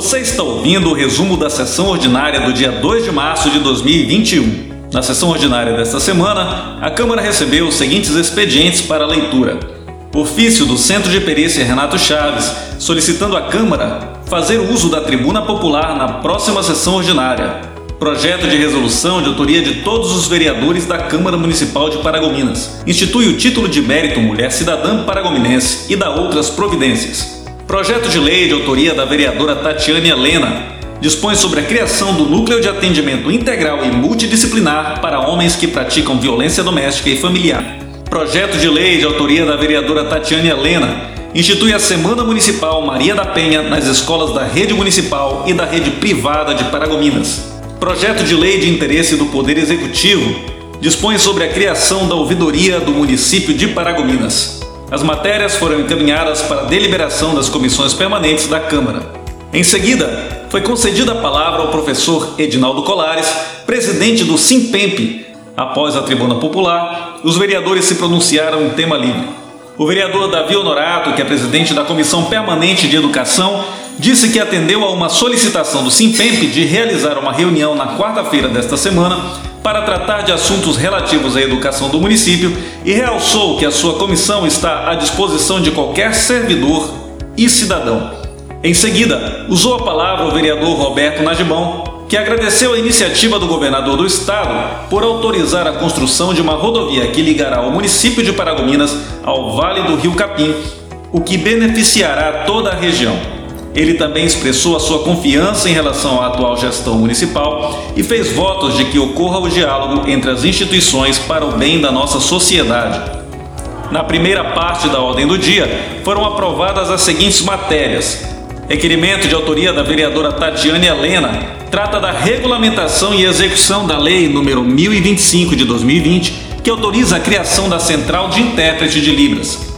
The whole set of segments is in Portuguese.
Você está ouvindo o resumo da sessão ordinária do dia 2 de março de 2021. Na sessão ordinária desta semana, a Câmara recebeu os seguintes expedientes para leitura. Ofício do Centro de Perícia Renato Chaves, solicitando à Câmara fazer uso da tribuna popular na próxima sessão ordinária. Projeto de resolução de autoria de todos os vereadores da Câmara Municipal de Paragominas. Institui o título de mérito Mulher Cidadã Paragominense e dá outras providências. Projeto de lei de autoria da vereadora Tatiane Helena dispõe sobre a criação do Núcleo de Atendimento Integral e Multidisciplinar para homens que praticam violência doméstica e familiar. Projeto de lei de autoria da vereadora Tatiane Helena institui a Semana Municipal Maria da Penha nas escolas da rede municipal e da rede privada de Paragominas. Projeto de lei de interesse do Poder Executivo dispõe sobre a criação da ouvidoria do município de Paragominas. As matérias foram encaminhadas para deliberação das comissões permanentes da Câmara. Em seguida, foi concedida a palavra ao professor Edinaldo Colares, presidente do Simpemp. Após a tribuna popular, os vereadores se pronunciaram em tema livre. O vereador Davi Honorato, que é presidente da Comissão Permanente de Educação, disse que atendeu a uma solicitação do Simpemp de realizar uma reunião na quarta-feira desta semana para tratar de assuntos relativos à educação do município e realçou que a sua comissão está à disposição de qualquer servidor e cidadão. Em seguida, usou a palavra o vereador Roberto Najibão, que agradeceu a iniciativa do governador do estado por autorizar a construção de uma rodovia que ligará o município de Paragominas ao Vale do Rio Capim, o que beneficiará toda a região. Ele também expressou a sua confiança em relação à atual gestão municipal e fez votos de que ocorra o diálogo entre as instituições para o bem da nossa sociedade. Na primeira parte da ordem do dia, foram aprovadas as seguintes matérias: Requerimento de autoria da vereadora Tatiane Helena trata da regulamentação e execução da Lei número 1025 de 2020, que autoriza a criação da Central de Intérprete de Libras.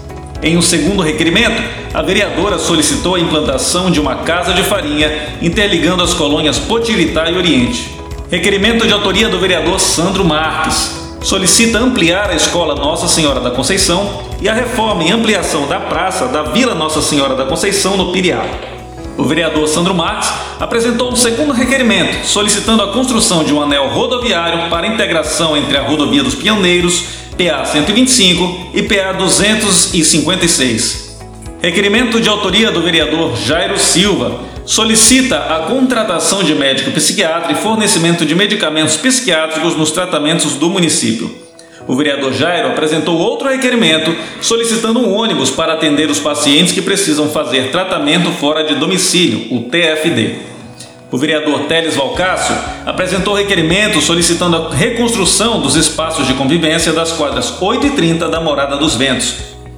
Em um segundo requerimento, a vereadora solicitou a implantação de uma casa de farinha interligando as colônias Potiritá e Oriente. Requerimento de autoria do vereador Sandro Marques solicita ampliar a escola Nossa Senhora da Conceição e a reforma e ampliação da praça da Vila Nossa Senhora da Conceição no Piriá. O vereador Sandro Marques apresentou um segundo requerimento, solicitando a construção de um anel rodoviário para integração entre a rodovia dos Pioneiros PA 125 e PA 256. Requerimento de autoria do vereador Jairo Silva solicita a contratação de médico psiquiatra e fornecimento de medicamentos psiquiátricos nos tratamentos do município. O vereador Jairo apresentou outro requerimento solicitando um ônibus para atender os pacientes que precisam fazer tratamento fora de domicílio, o TFD. O vereador Teles Valcácio apresentou requerimento solicitando a reconstrução dos espaços de convivência das quadras 8 e 30 da Morada dos Ventos.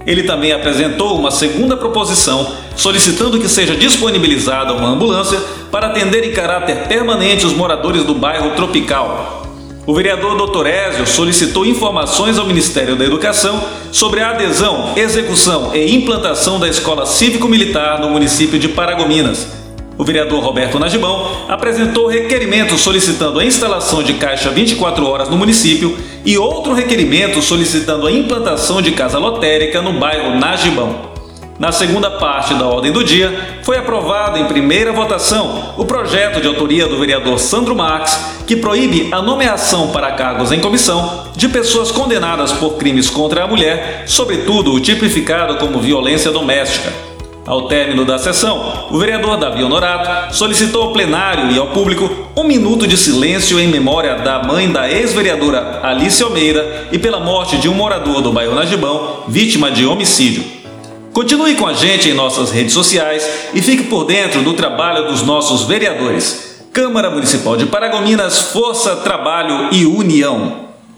Ele também apresentou uma segunda proposição solicitando que seja disponibilizada uma ambulância para atender em caráter permanente os moradores do bairro Tropical. O vereador Dr. Ézio solicitou informações ao Ministério da Educação sobre a adesão, execução e implantação da Escola Cívico-Militar no município de Paragominas o vereador Roberto Najibão apresentou requerimento solicitando a instalação de caixa 24 horas no município e outro requerimento solicitando a implantação de casa lotérica no bairro Najibão. Na segunda parte da ordem do dia, foi aprovado em primeira votação o projeto de autoria do vereador Sandro Marques, que proíbe a nomeação para cargos em comissão de pessoas condenadas por crimes contra a mulher, sobretudo o tipificado como violência doméstica. Ao término da sessão, o vereador Davi Honorato solicitou ao plenário e ao público um minuto de silêncio em memória da mãe da ex-vereadora Alice Almeida e pela morte de um morador do bairro Najibão, vítima de homicídio. Continue com a gente em nossas redes sociais e fique por dentro do trabalho dos nossos vereadores. Câmara Municipal de Paragominas, Força, Trabalho e União.